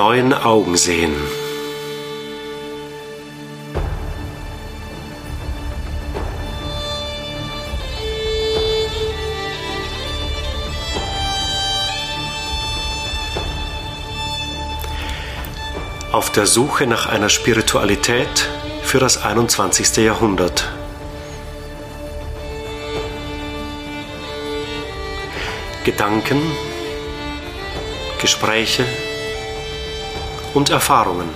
neuen Augen sehen. Auf der Suche nach einer Spiritualität für das 21. Jahrhundert. Gedanken, Gespräche und Erfahrungen.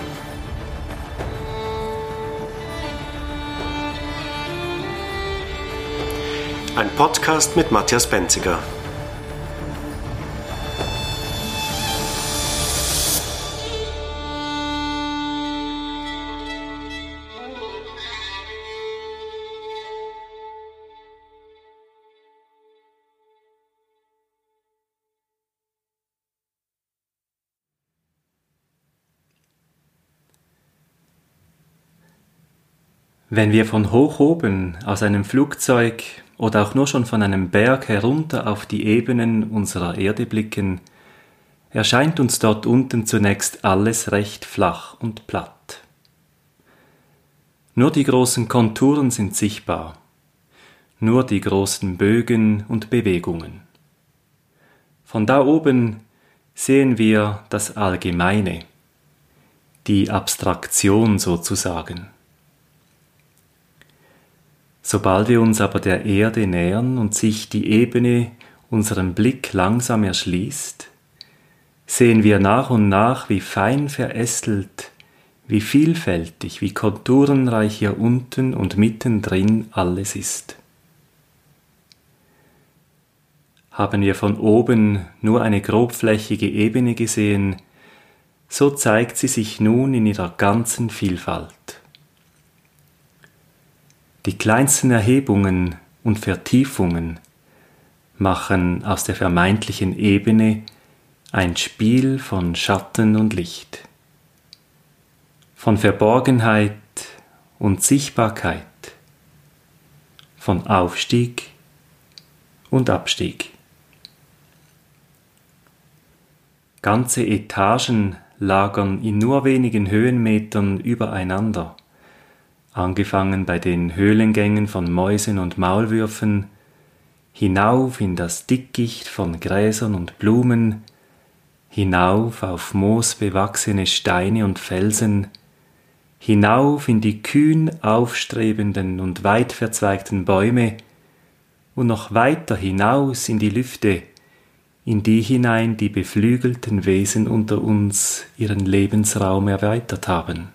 Ein Podcast mit Matthias Benziger. Wenn wir von hoch oben aus einem Flugzeug oder auch nur schon von einem Berg herunter auf die Ebenen unserer Erde blicken, erscheint uns dort unten zunächst alles recht flach und platt. Nur die großen Konturen sind sichtbar, nur die großen Bögen und Bewegungen. Von da oben sehen wir das Allgemeine, die Abstraktion sozusagen. Sobald wir uns aber der Erde nähern und sich die Ebene unserem Blick langsam erschließt, sehen wir nach und nach, wie fein verästelt, wie vielfältig, wie konturenreich hier unten und mittendrin alles ist. Haben wir von oben nur eine grobflächige Ebene gesehen, so zeigt sie sich nun in ihrer ganzen Vielfalt. Die kleinsten Erhebungen und Vertiefungen machen aus der vermeintlichen Ebene ein Spiel von Schatten und Licht, von Verborgenheit und Sichtbarkeit, von Aufstieg und Abstieg. Ganze Etagen lagern in nur wenigen Höhenmetern übereinander angefangen bei den Höhlengängen von Mäusen und Maulwürfen, hinauf in das Dickicht von Gräsern und Blumen, hinauf auf moosbewachsene Steine und Felsen, hinauf in die kühn aufstrebenden und weit verzweigten Bäume und noch weiter hinaus in die Lüfte, in die hinein die beflügelten Wesen unter uns ihren Lebensraum erweitert haben.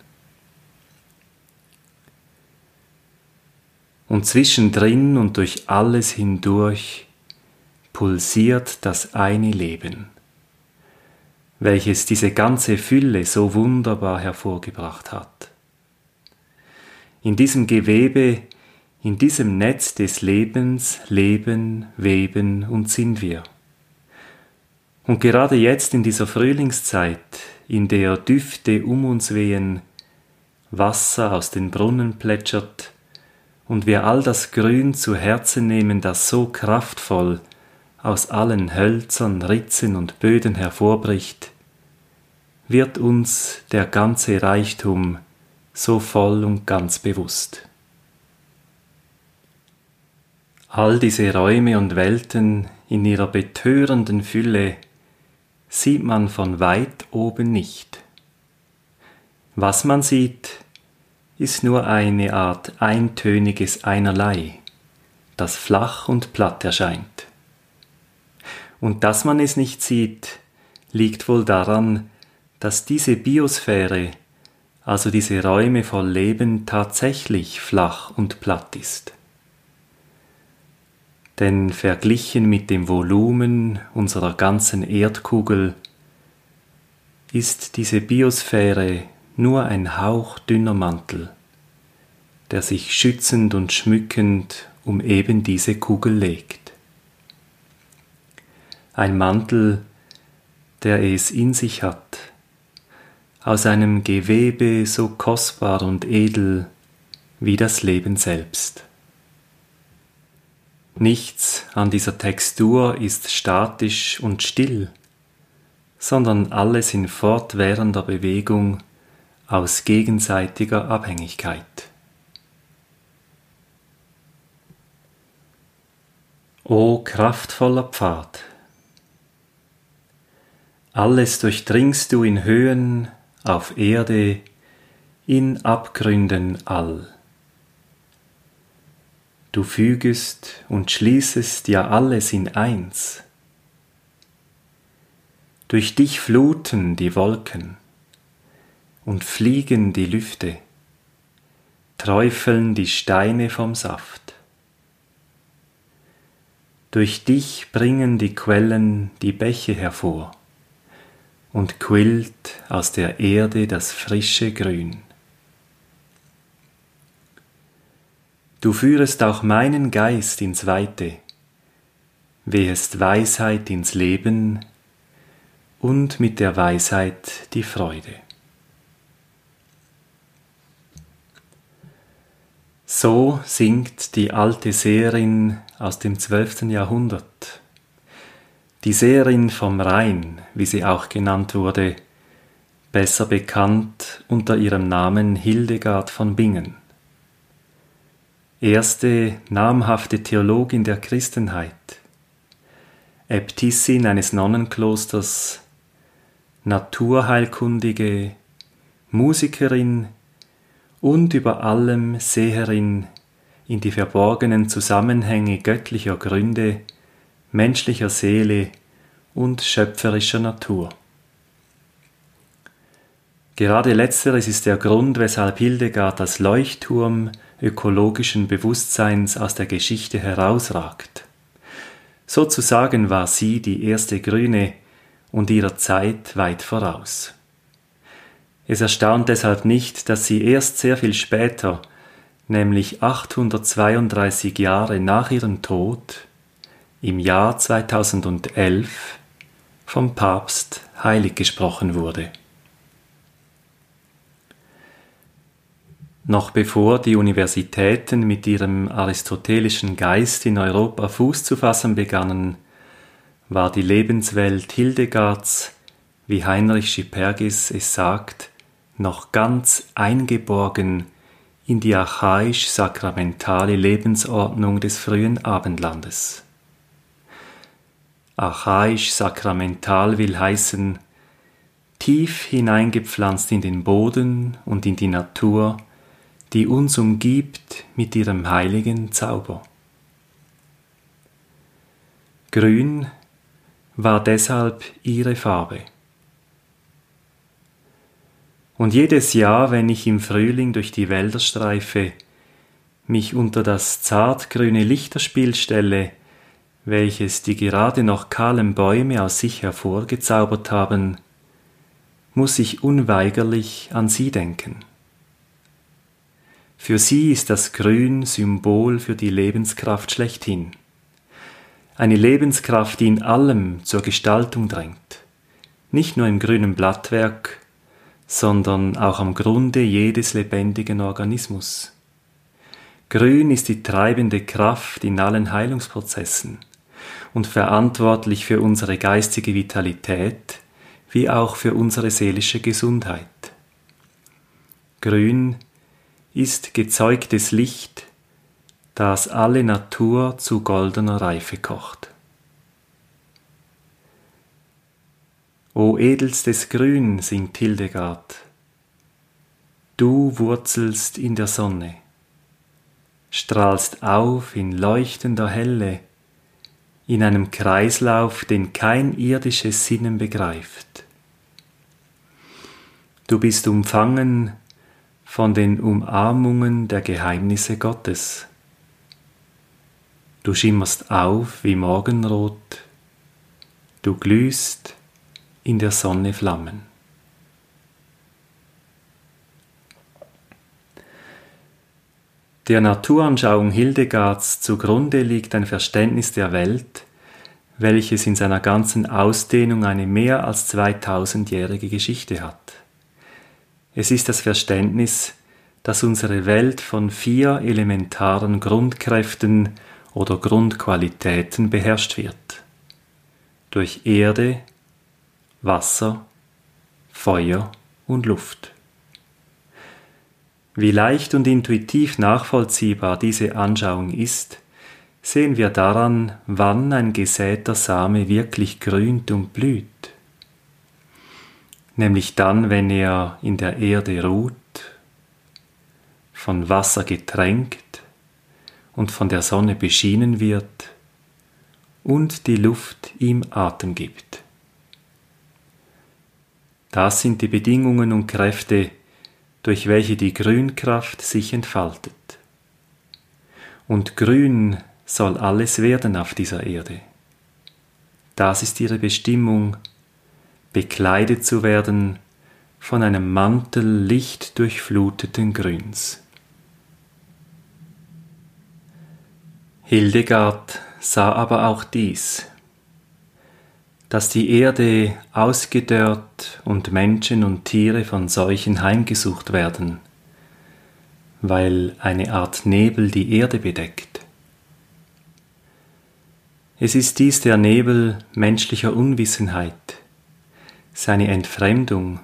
Und zwischendrin und durch alles hindurch pulsiert das eine Leben, welches diese ganze Fülle so wunderbar hervorgebracht hat. In diesem Gewebe, in diesem Netz des Lebens leben, weben und sind wir. Und gerade jetzt in dieser Frühlingszeit, in der Düfte um uns wehen, Wasser aus den Brunnen plätschert, und wir all das Grün zu Herzen nehmen, das so kraftvoll aus allen Hölzern, Ritzen und Böden hervorbricht, wird uns der ganze Reichtum so voll und ganz bewusst. All diese Räume und Welten in ihrer betörenden Fülle sieht man von weit oben nicht. Was man sieht, ist nur eine Art eintöniges Einerlei, das flach und platt erscheint. Und dass man es nicht sieht, liegt wohl daran, dass diese Biosphäre, also diese Räume voll Leben, tatsächlich flach und platt ist. Denn verglichen mit dem Volumen unserer ganzen Erdkugel ist diese Biosphäre nur ein hauchdünner Mantel, der sich schützend und schmückend um eben diese Kugel legt. Ein Mantel, der es in sich hat, aus einem Gewebe so kostbar und edel wie das Leben selbst. Nichts an dieser Textur ist statisch und still, sondern alles in fortwährender Bewegung aus gegenseitiger Abhängigkeit. O kraftvoller Pfad! Alles durchdringst du in Höhen, auf Erde, in Abgründen all. Du fügest und schließest ja alles in eins. Durch dich fluten die Wolken und fliegen die Lüfte, träufeln die Steine vom Saft. Durch dich bringen die Quellen die Bäche hervor und quillt aus der Erde das frische Grün. Du führest auch meinen Geist ins Weite, wehest Weisheit ins Leben und mit der Weisheit die Freude. So singt die alte Seherin aus dem zwölften Jahrhundert. Die Seherin vom Rhein, wie sie auch genannt wurde, besser bekannt unter ihrem Namen Hildegard von Bingen. Erste namhafte Theologin der Christenheit, Äbtissin eines Nonnenklosters, Naturheilkundige, Musikerin und über allem Seherin in die verborgenen Zusammenhänge göttlicher Gründe, menschlicher Seele und schöpferischer Natur. Gerade letzteres ist der Grund, weshalb Hildegard als Leuchtturm ökologischen Bewusstseins aus der Geschichte herausragt. Sozusagen war sie die erste Grüne und ihrer Zeit weit voraus. Es erstaunt deshalb nicht, dass sie erst sehr viel später nämlich 832 Jahre nach ihrem Tod, im Jahr 2011 vom Papst heilig gesprochen wurde. Noch bevor die Universitäten mit ihrem aristotelischen Geist in Europa Fuß zu fassen begannen, war die Lebenswelt Hildegards, wie Heinrich Schippergis es sagt, noch ganz eingeborgen in die archaisch-sakramentale Lebensordnung des frühen Abendlandes. Archaisch-sakramental will heißen, tief hineingepflanzt in den Boden und in die Natur, die uns umgibt mit ihrem heiligen Zauber. Grün war deshalb ihre Farbe. Und jedes Jahr, wenn ich im Frühling durch die Wälder streife, mich unter das zartgrüne Lichterspiel stelle, welches die gerade noch kahlen Bäume aus sich hervorgezaubert haben, muss ich unweigerlich an sie denken. Für sie ist das Grün Symbol für die Lebenskraft schlechthin. Eine Lebenskraft, die in allem zur Gestaltung drängt, nicht nur im grünen Blattwerk, sondern auch am Grunde jedes lebendigen Organismus. Grün ist die treibende Kraft in allen Heilungsprozessen und verantwortlich für unsere geistige Vitalität wie auch für unsere seelische Gesundheit. Grün ist gezeugtes Licht, das alle Natur zu goldener Reife kocht. O edelstes Grün, singt Hildegard, du wurzelst in der Sonne, strahlst auf in leuchtender Helle, in einem Kreislauf, den kein irdisches Sinnen begreift. Du bist umfangen von den Umarmungen der Geheimnisse Gottes. Du schimmerst auf wie Morgenrot, du glühst in der Sonne flammen. Der Naturanschauung Hildegards zugrunde liegt ein Verständnis der Welt, welches in seiner ganzen Ausdehnung eine mehr als 2000-jährige Geschichte hat. Es ist das Verständnis, dass unsere Welt von vier elementaren Grundkräften oder Grundqualitäten beherrscht wird. Durch Erde, Wasser, Feuer und Luft. Wie leicht und intuitiv nachvollziehbar diese Anschauung ist, sehen wir daran, wann ein gesäter Same wirklich grünt und blüht. Nämlich dann, wenn er in der Erde ruht, von Wasser getränkt und von der Sonne beschienen wird und die Luft ihm Atem gibt. Das sind die Bedingungen und Kräfte, durch welche die Grünkraft sich entfaltet. Und grün soll alles werden auf dieser Erde. Das ist ihre Bestimmung, bekleidet zu werden von einem Mantel lichtdurchfluteten Grüns. Hildegard sah aber auch dies, dass die Erde ausgedörrt und Menschen und Tiere von Seuchen heimgesucht werden, weil eine Art Nebel die Erde bedeckt. Es ist dies der Nebel menschlicher Unwissenheit, seine Entfremdung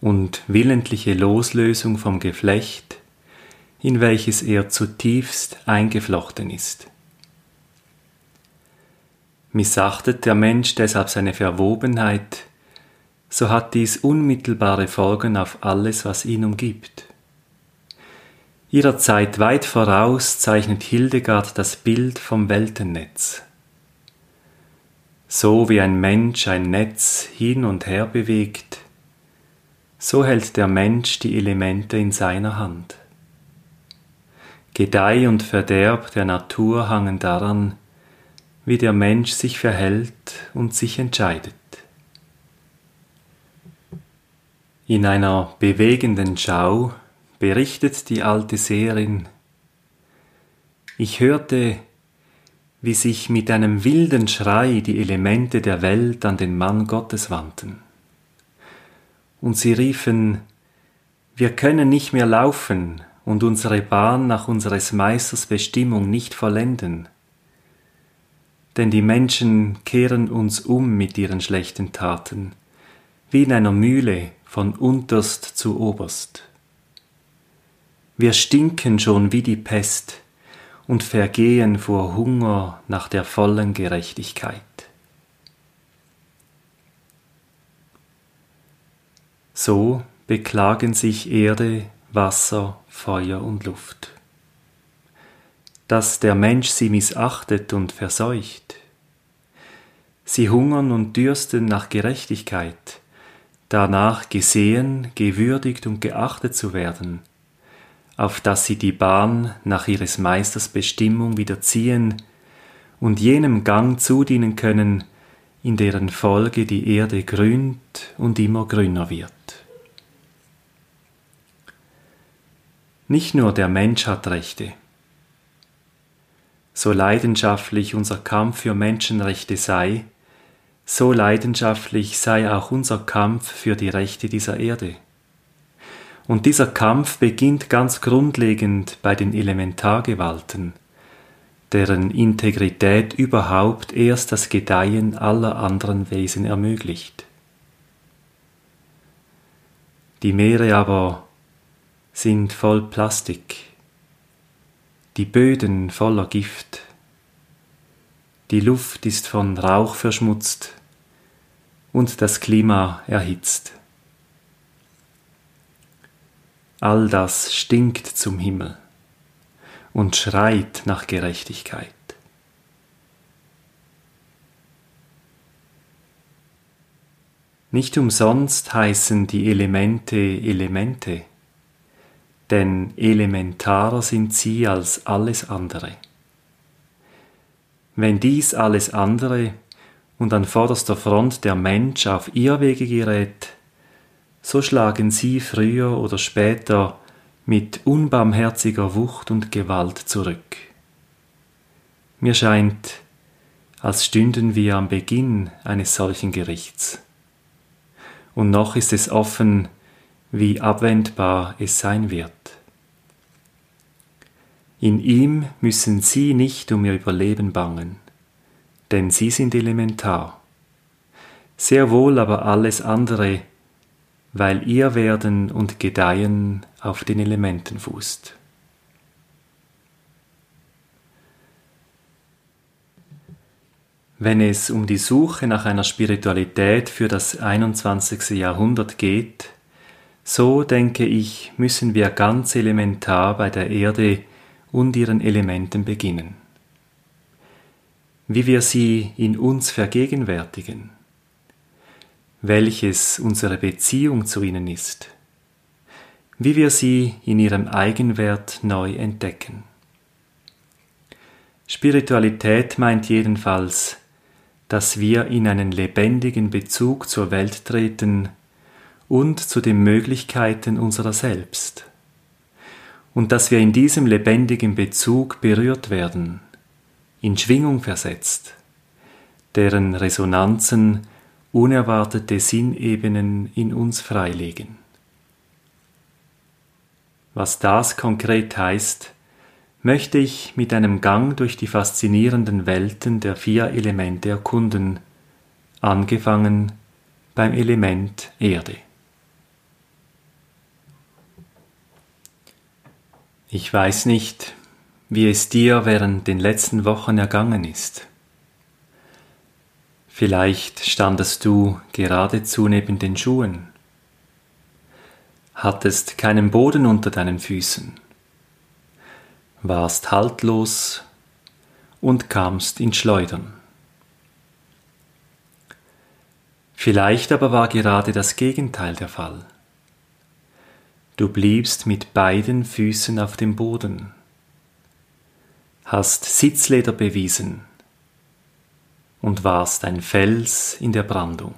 und willentliche Loslösung vom Geflecht, in welches er zutiefst eingeflochten ist. Missachtet der Mensch deshalb seine Verwobenheit, so hat dies unmittelbare Folgen auf alles, was ihn umgibt. Ihrer Zeit weit voraus zeichnet Hildegard das Bild vom Weltennetz. So wie ein Mensch ein Netz hin und her bewegt, so hält der Mensch die Elemente in seiner Hand. Gedeih und Verderb der Natur hangen daran, wie der Mensch sich verhält und sich entscheidet. In einer bewegenden Schau berichtet die alte Seherin, ich hörte, wie sich mit einem wilden Schrei die Elemente der Welt an den Mann Gottes wandten. Und sie riefen, wir können nicht mehr laufen und unsere Bahn nach unseres Meisters Bestimmung nicht vollenden denn die Menschen kehren uns um mit ihren schlechten Taten, wie in einer Mühle von unterst zu oberst. Wir stinken schon wie die Pest und vergehen vor Hunger nach der vollen Gerechtigkeit. So beklagen sich Erde, Wasser, Feuer und Luft dass der Mensch sie missachtet und verseucht. Sie hungern und dürsten nach Gerechtigkeit, danach gesehen, gewürdigt und geachtet zu werden, auf dass sie die Bahn nach ihres Meisters Bestimmung wieder ziehen und jenem Gang zudienen können, in deren Folge die Erde grünt und immer grüner wird. Nicht nur der Mensch hat Rechte, so leidenschaftlich unser Kampf für Menschenrechte sei, so leidenschaftlich sei auch unser Kampf für die Rechte dieser Erde. Und dieser Kampf beginnt ganz grundlegend bei den Elementargewalten, deren Integrität überhaupt erst das Gedeihen aller anderen Wesen ermöglicht. Die Meere aber sind voll Plastik, die Böden voller Gift, die Luft ist von Rauch verschmutzt und das Klima erhitzt. All das stinkt zum Himmel und schreit nach Gerechtigkeit. Nicht umsonst heißen die Elemente Elemente denn elementarer sind sie als alles andere. Wenn dies alles andere und an vorderster Front der Mensch auf Irrwege gerät, so schlagen sie früher oder später mit unbarmherziger Wucht und Gewalt zurück. Mir scheint, als stünden wir am Beginn eines solchen Gerichts. Und noch ist es offen, wie abwendbar es sein wird. In ihm müssen Sie nicht um Ihr Überleben bangen, denn Sie sind elementar. sehr wohl aber alles andere, weil ihr Werden und Gedeihen auf den Elementen fußt. Wenn es um die Suche nach einer Spiritualität für das 21. Jahrhundert geht, so denke ich, müssen wir ganz elementar bei der Erde und ihren Elementen beginnen. Wie wir sie in uns vergegenwärtigen, welches unsere Beziehung zu ihnen ist, wie wir sie in ihrem Eigenwert neu entdecken. Spiritualität meint jedenfalls, dass wir in einen lebendigen Bezug zur Welt treten und zu den Möglichkeiten unserer selbst, und dass wir in diesem lebendigen Bezug berührt werden, in Schwingung versetzt, deren Resonanzen unerwartete Sinnebenen in uns freilegen. Was das konkret heißt, möchte ich mit einem Gang durch die faszinierenden Welten der vier Elemente erkunden, angefangen beim Element Erde. Ich weiß nicht, wie es dir während den letzten Wochen ergangen ist. Vielleicht standest du geradezu neben den Schuhen, hattest keinen Boden unter deinen Füßen, warst haltlos und kamst in Schleudern. Vielleicht aber war gerade das Gegenteil der Fall. Du bliebst mit beiden Füßen auf dem Boden, hast Sitzleder bewiesen, und warst ein Fels in der Brandung.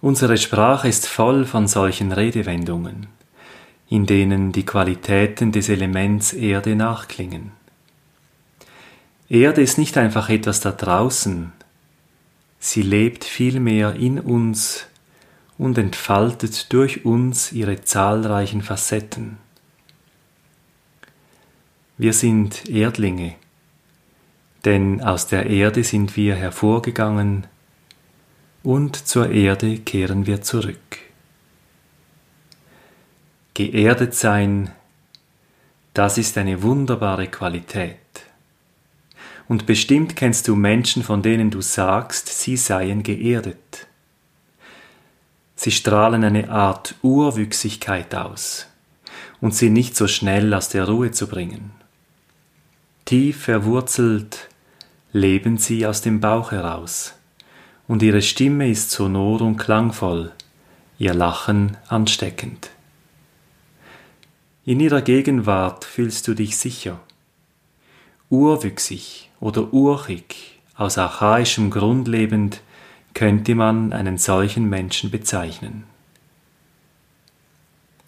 Unsere Sprache ist voll von solchen Redewendungen, in denen die Qualitäten des Elements Erde nachklingen. Erde ist nicht einfach etwas da draußen, sie lebt vielmehr in uns und entfaltet durch uns ihre zahlreichen Facetten. Wir sind Erdlinge, denn aus der Erde sind wir hervorgegangen und zur Erde kehren wir zurück. Geerdet sein, das ist eine wunderbare Qualität. Und bestimmt kennst du Menschen, von denen du sagst, sie seien geerdet. Sie strahlen eine Art Urwüchsigkeit aus und sind nicht so schnell aus der Ruhe zu bringen. Tief verwurzelt leben sie aus dem Bauch heraus, und ihre Stimme ist sonor und klangvoll, ihr Lachen ansteckend. In ihrer Gegenwart fühlst du dich sicher. Urwüchsig oder urchig, aus archaischem Grund lebend, könnte man einen solchen Menschen bezeichnen.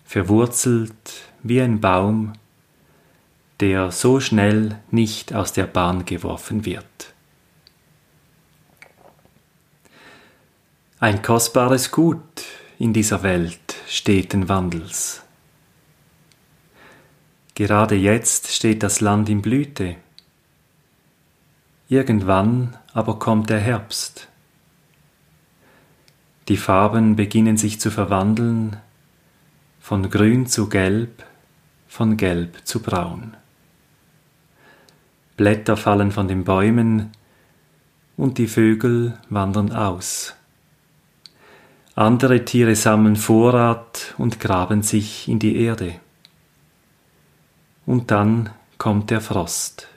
Verwurzelt wie ein Baum, der so schnell nicht aus der Bahn geworfen wird. Ein kostbares Gut in dieser Welt steten Wandels. Gerade jetzt steht das Land in Blüte. Irgendwann aber kommt der Herbst. Die Farben beginnen sich zu verwandeln, von grün zu gelb, von gelb zu braun. Blätter fallen von den Bäumen und die Vögel wandern aus. Andere Tiere sammeln Vorrat und graben sich in die Erde. Und dann kommt der Frost.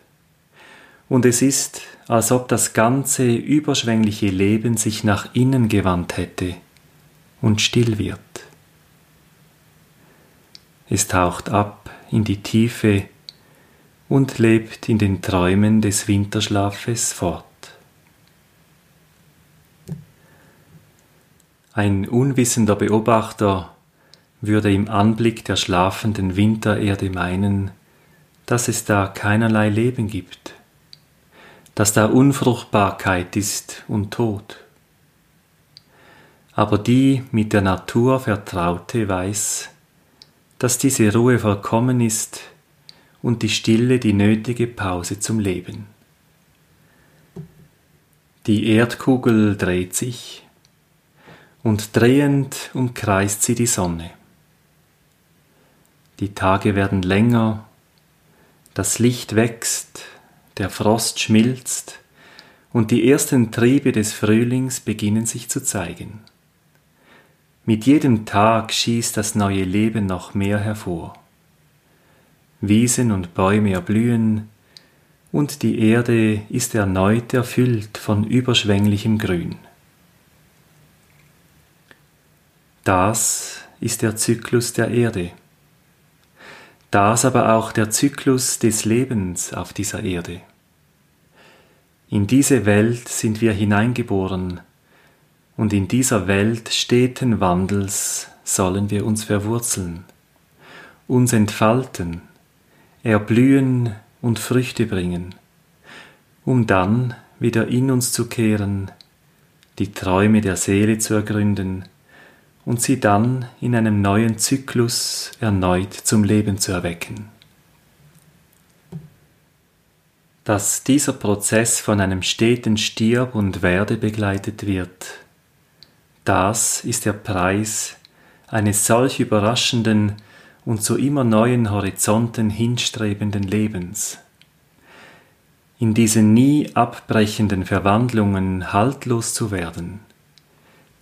Und es ist, als ob das ganze überschwängliche Leben sich nach innen gewandt hätte und still wird. Es taucht ab in die Tiefe und lebt in den Träumen des Winterschlafes fort. Ein unwissender Beobachter würde im Anblick der schlafenden Wintererde meinen, dass es da keinerlei Leben gibt, dass da Unfruchtbarkeit ist und Tod. Aber die mit der Natur Vertraute weiß, dass diese Ruhe vollkommen ist und die Stille die nötige Pause zum Leben. Die Erdkugel dreht sich und drehend umkreist sie die Sonne. Die Tage werden länger, das Licht wächst, der Frost schmilzt und die ersten Triebe des Frühlings beginnen sich zu zeigen. Mit jedem Tag schießt das neue Leben noch mehr hervor. Wiesen und Bäume erblühen, und die Erde ist erneut erfüllt von überschwänglichem Grün. Das ist der Zyklus der Erde. Das aber auch der Zyklus des Lebens auf dieser Erde. In diese Welt sind wir hineingeboren, und in dieser Welt steten Wandels sollen wir uns verwurzeln, uns entfalten, erblühen und Früchte bringen, um dann wieder in uns zu kehren, die Träume der Seele zu ergründen und sie dann in einem neuen Zyklus erneut zum Leben zu erwecken. Dass dieser Prozess von einem steten Stirb und Werde begleitet wird, das ist der Preis eines solch überraschenden und zu immer neuen Horizonten hinstrebenden Lebens. In diesen nie abbrechenden Verwandlungen haltlos zu werden,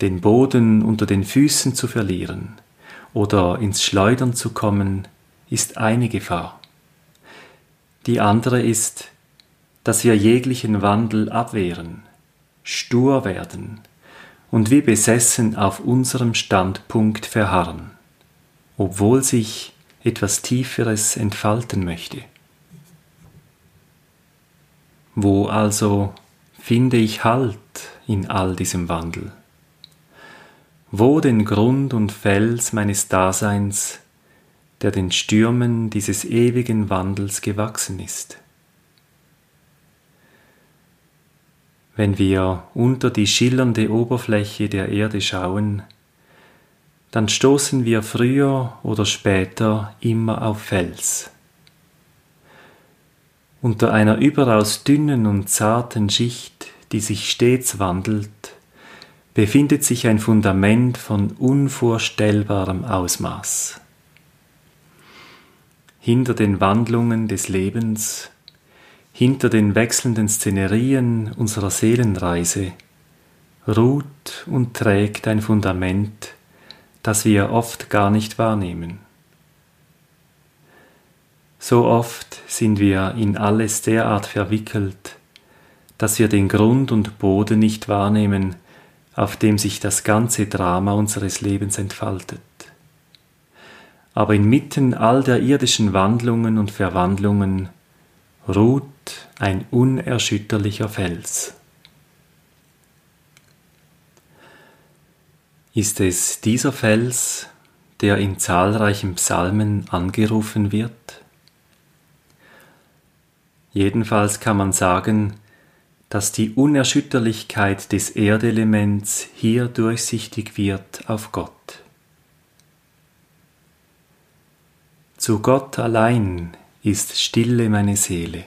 den Boden unter den Füßen zu verlieren oder ins Schleudern zu kommen, ist eine Gefahr. Die andere ist, dass wir jeglichen Wandel abwehren, stur werden und wie besessen auf unserem Standpunkt verharren obwohl sich etwas Tieferes entfalten möchte. Wo also finde ich Halt in all diesem Wandel? Wo den Grund und Fels meines Daseins, der den Stürmen dieses ewigen Wandels gewachsen ist? Wenn wir unter die schillernde Oberfläche der Erde schauen, dann stoßen wir früher oder später immer auf Fels. Unter einer überaus dünnen und zarten Schicht, die sich stets wandelt, befindet sich ein Fundament von unvorstellbarem Ausmaß. Hinter den Wandlungen des Lebens, hinter den wechselnden Szenerien unserer Seelenreise ruht und trägt ein Fundament, das wir oft gar nicht wahrnehmen. So oft sind wir in alles derart verwickelt, dass wir den Grund und Boden nicht wahrnehmen, auf dem sich das ganze Drama unseres Lebens entfaltet. Aber inmitten all der irdischen Wandlungen und Verwandlungen ruht ein unerschütterlicher Fels. Ist es dieser Fels, der in zahlreichen Psalmen angerufen wird? Jedenfalls kann man sagen, dass die Unerschütterlichkeit des Erdelements hier durchsichtig wird auf Gott. Zu Gott allein ist stille meine Seele.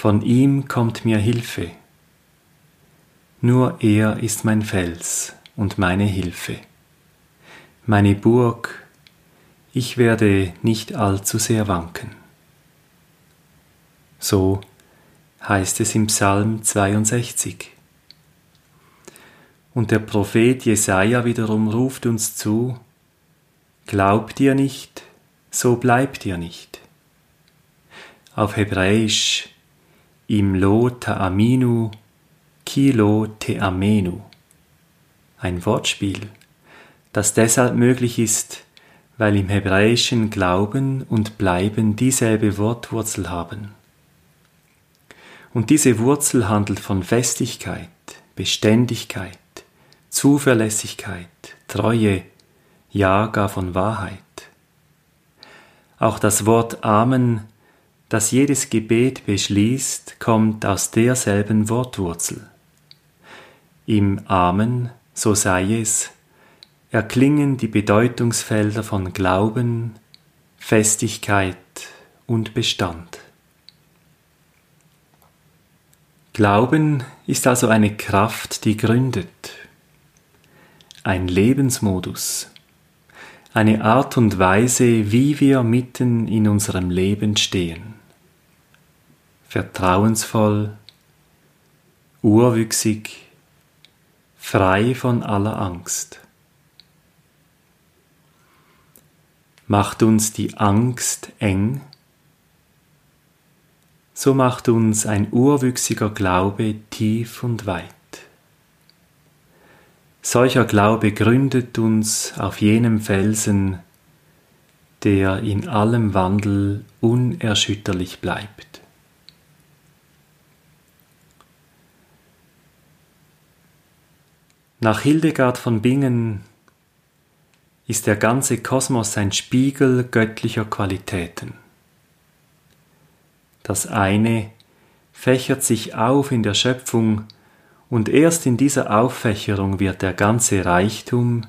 Von ihm kommt mir Hilfe. Nur er ist mein Fels und meine Hilfe. Meine Burg, ich werde nicht allzu sehr wanken. So heißt es im Psalm 62. Und der Prophet Jesaja wiederum ruft uns zu: Glaubt ihr nicht, so bleibt ihr nicht. Auf Hebräisch im Lo Ta'aminu, Kilo Te'amenu ein Wortspiel, das deshalb möglich ist, weil im Hebräischen Glauben und Bleiben dieselbe Wortwurzel haben. Und diese Wurzel handelt von Festigkeit, Beständigkeit, Zuverlässigkeit, Treue, ja gar von Wahrheit. Auch das Wort Amen, das jedes Gebet beschließt, kommt aus derselben Wortwurzel. Im Amen so sei es, erklingen die Bedeutungsfelder von Glauben, Festigkeit und Bestand. Glauben ist also eine Kraft, die gründet, ein Lebensmodus, eine Art und Weise, wie wir mitten in unserem Leben stehen. Vertrauensvoll, urwüchsig, frei von aller Angst. Macht uns die Angst eng, so macht uns ein urwüchsiger Glaube tief und weit. Solcher Glaube gründet uns auf jenem Felsen, der in allem Wandel unerschütterlich bleibt. Nach Hildegard von Bingen ist der ganze Kosmos ein Spiegel göttlicher Qualitäten. Das eine fächert sich auf in der Schöpfung, und erst in dieser Auffächerung wird der ganze Reichtum,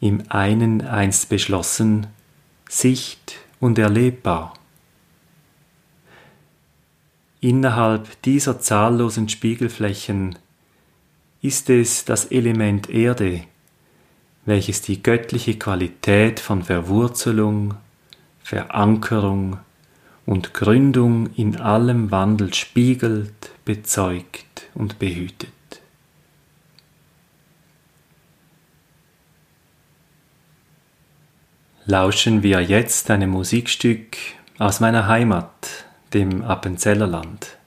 im einen einst beschlossen, sicht- und erlebbar. Innerhalb dieser zahllosen Spiegelflächen ist es das Element Erde, welches die göttliche Qualität von Verwurzelung, Verankerung und Gründung in allem Wandel spiegelt, bezeugt und behütet. Lauschen wir jetzt einem Musikstück aus meiner Heimat, dem Appenzellerland,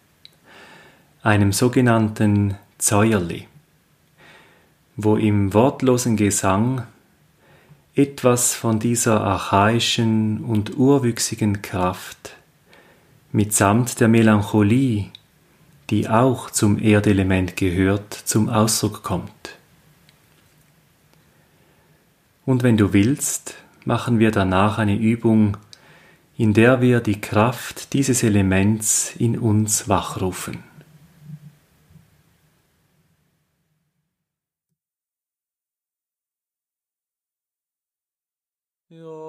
einem sogenannten Zäuerli, wo im wortlosen Gesang etwas von dieser archaischen und urwüchsigen Kraft mitsamt der Melancholie, die auch zum Erdelement gehört, zum Ausdruck kommt. Und wenn du willst, machen wir danach eine Übung, in der wir die Kraft dieses Elements in uns wachrufen. Yeah.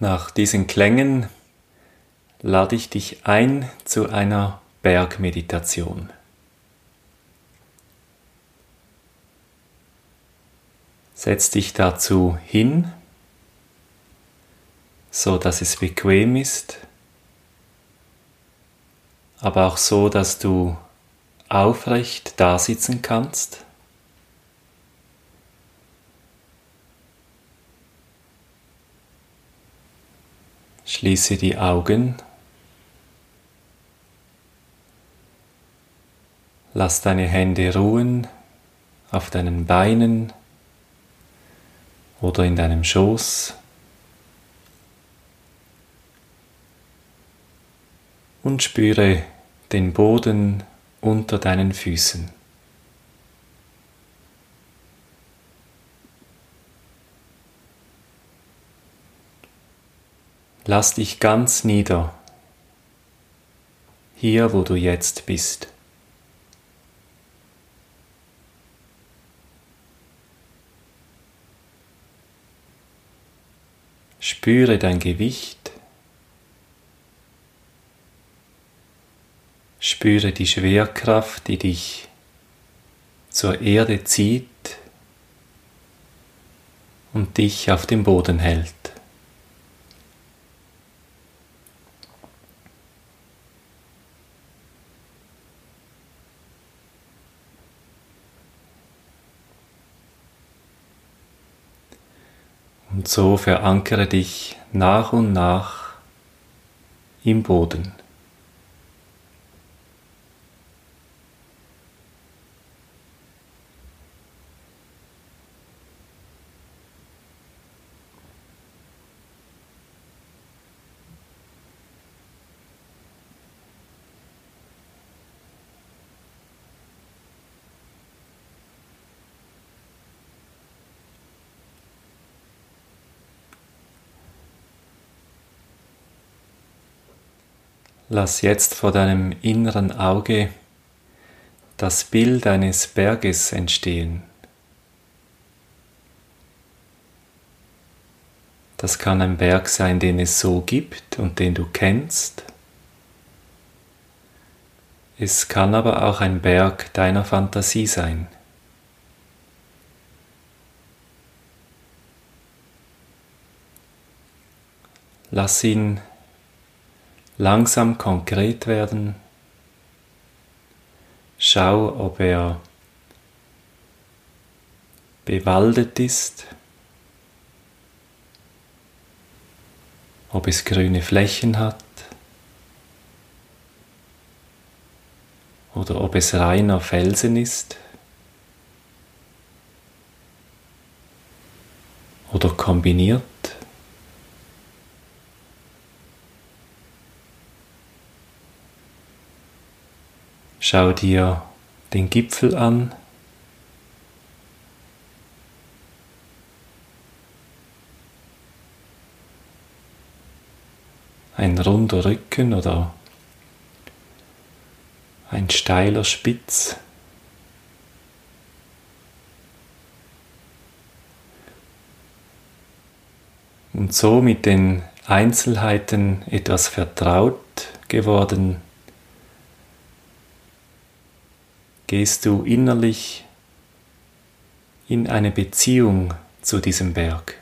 Nach diesen Klängen lade ich dich ein zu einer Bergmeditation. Setz dich dazu hin, so dass es bequem ist, aber auch so, dass du aufrecht dasitzen kannst. Schließe die Augen. Lass deine Hände ruhen auf deinen Beinen oder in deinem Schoß. Und spüre den Boden unter deinen Füßen. Lass dich ganz nieder, hier wo du jetzt bist. Spüre dein Gewicht, spüre die Schwerkraft, die dich zur Erde zieht und dich auf dem Boden hält. Und so verankere dich nach und nach im Boden. Lass jetzt vor deinem inneren Auge das Bild eines Berges entstehen. Das kann ein Berg sein, den es so gibt und den du kennst. Es kann aber auch ein Berg deiner Fantasie sein. Lass ihn langsam konkret werden. Schau, ob er bewaldet ist, ob es grüne Flächen hat oder ob es reiner Felsen ist oder kombiniert. Schau dir den Gipfel an. Ein runder Rücken oder ein steiler Spitz. Und so mit den Einzelheiten etwas vertraut geworden gehst du innerlich in eine Beziehung zu diesem Berg.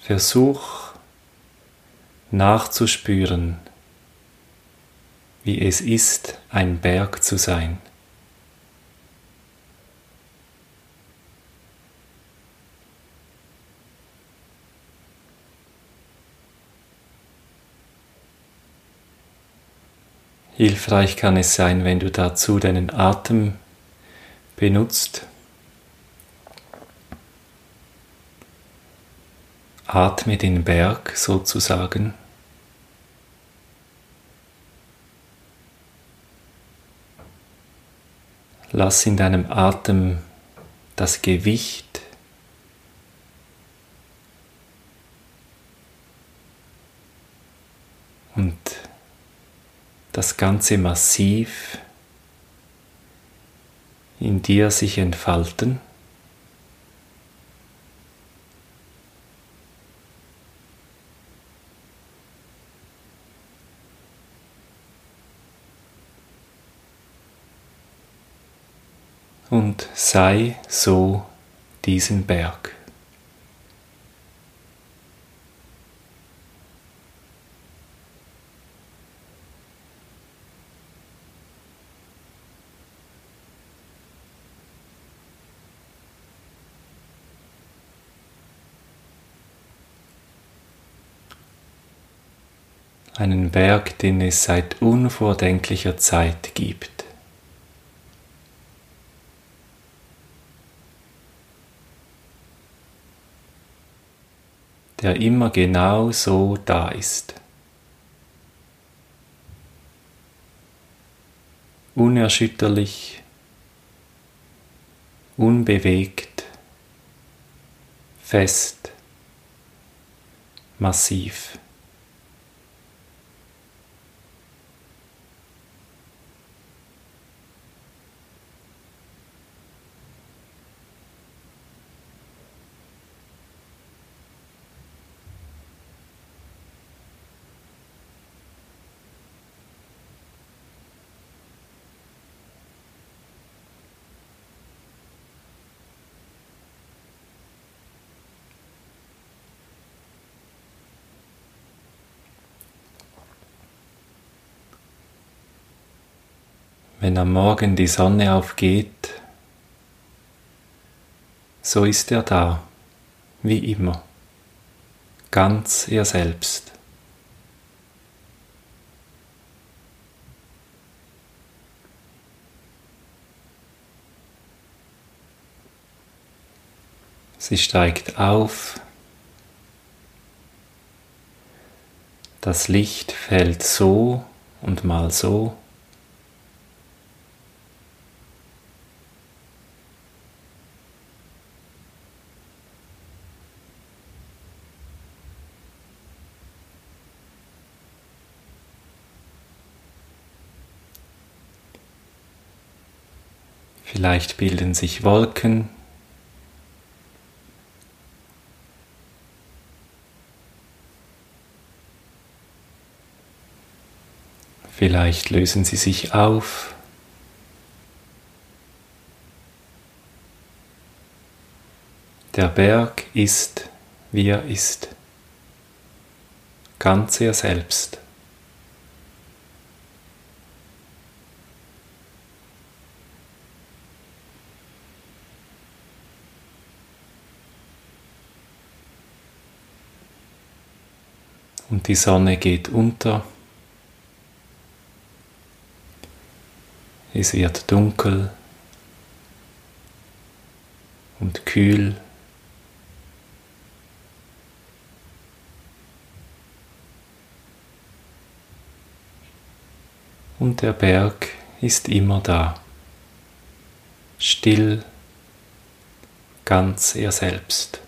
Versuch nachzuspüren, wie es ist, ein Berg zu sein. Hilfreich kann es sein, wenn du dazu deinen Atem benutzt. Atme den Berg sozusagen. Lass in deinem Atem das Gewicht und das ganze Massiv in dir sich entfalten. und sei so diesen Berg. Einen Berg, den es seit unvordenklicher Zeit gibt. der immer genau so da ist. Unerschütterlich, unbewegt, fest, massiv. Wenn am Morgen die Sonne aufgeht, so ist er da, wie immer, ganz er selbst. Sie steigt auf, das Licht fällt so und mal so. Vielleicht bilden sich Wolken. Vielleicht lösen sie sich auf. Der Berg ist, wie er ist, ganz er selbst. und die Sonne geht unter. Es wird dunkel und kühl. Und der Berg ist immer da, still, ganz er selbst.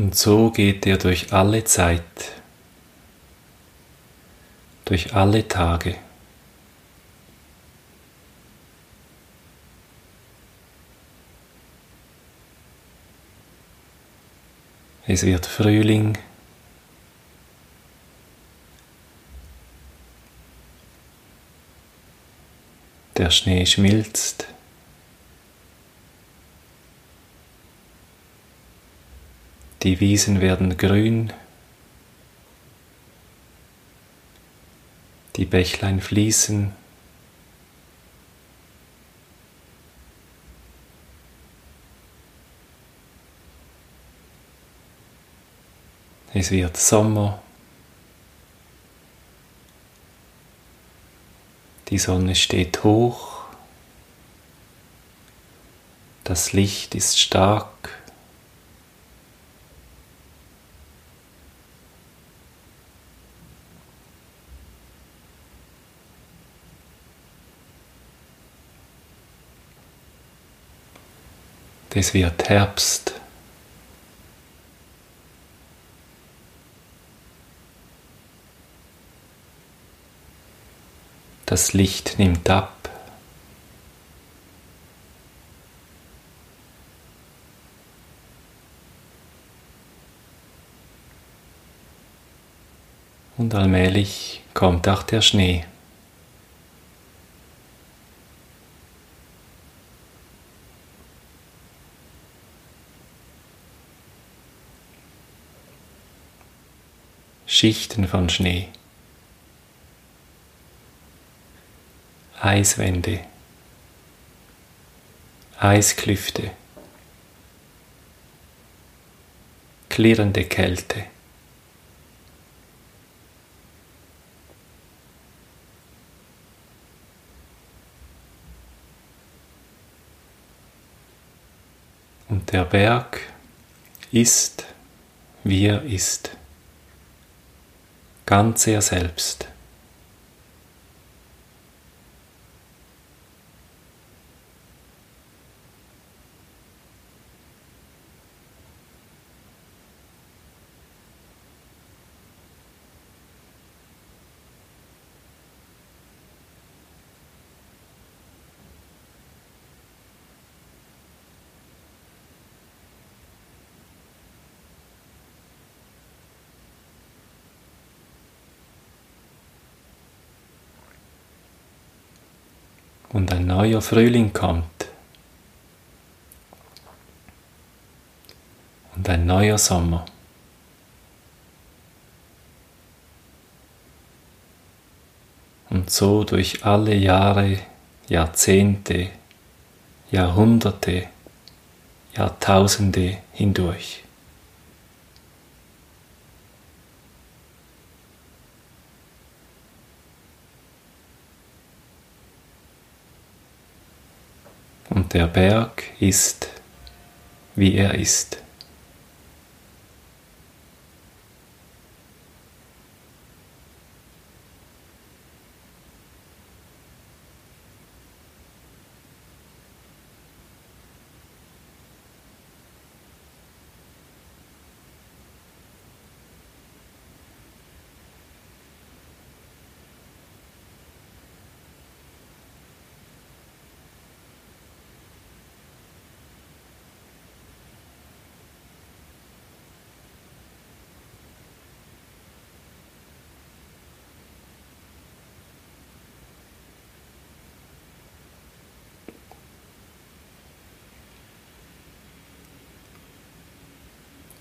Und so geht er durch alle Zeit, durch alle Tage. Es wird Frühling. Der Schnee schmilzt. Die Wiesen werden grün, die Bächlein fließen, Es wird Sommer. Die Sonne steht hoch. Das Licht ist stark. Es wird Herbst. Das Licht nimmt ab. Und allmählich kommt auch der Schnee. Schichten von Schnee. Eiswände, Eisklüfte, klirrende Kälte. Und der Berg ist, wie er ist, ganz er selbst. Und ein neuer Frühling kommt und ein neuer Sommer. Und so durch alle Jahre, Jahrzehnte, Jahrhunderte, Jahrtausende hindurch. und der Berg ist, wie er ist.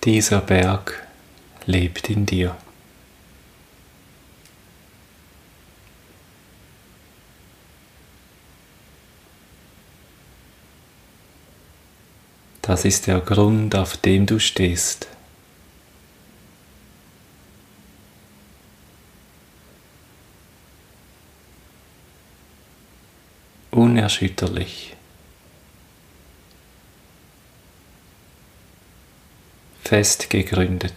Dieser Berg lebt in dir. Das ist der Grund, auf dem du stehst. Unerschütterlich. Fest gegründet.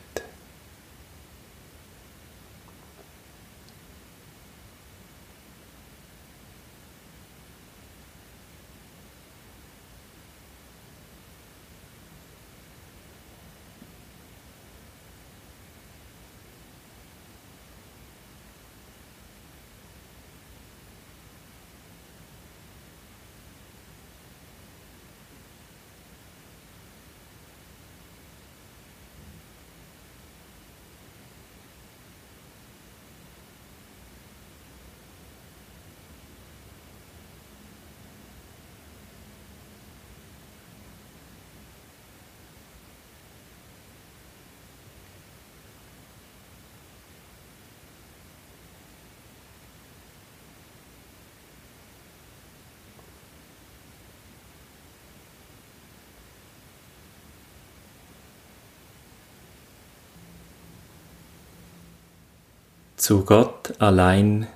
Zu Gott allein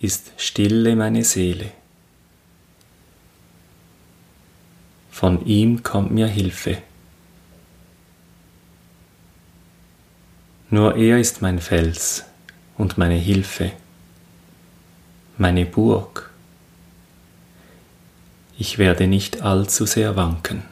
ist stille meine Seele. Von ihm kommt mir Hilfe. Nur er ist mein Fels und meine Hilfe, meine Burg. Ich werde nicht allzu sehr wanken.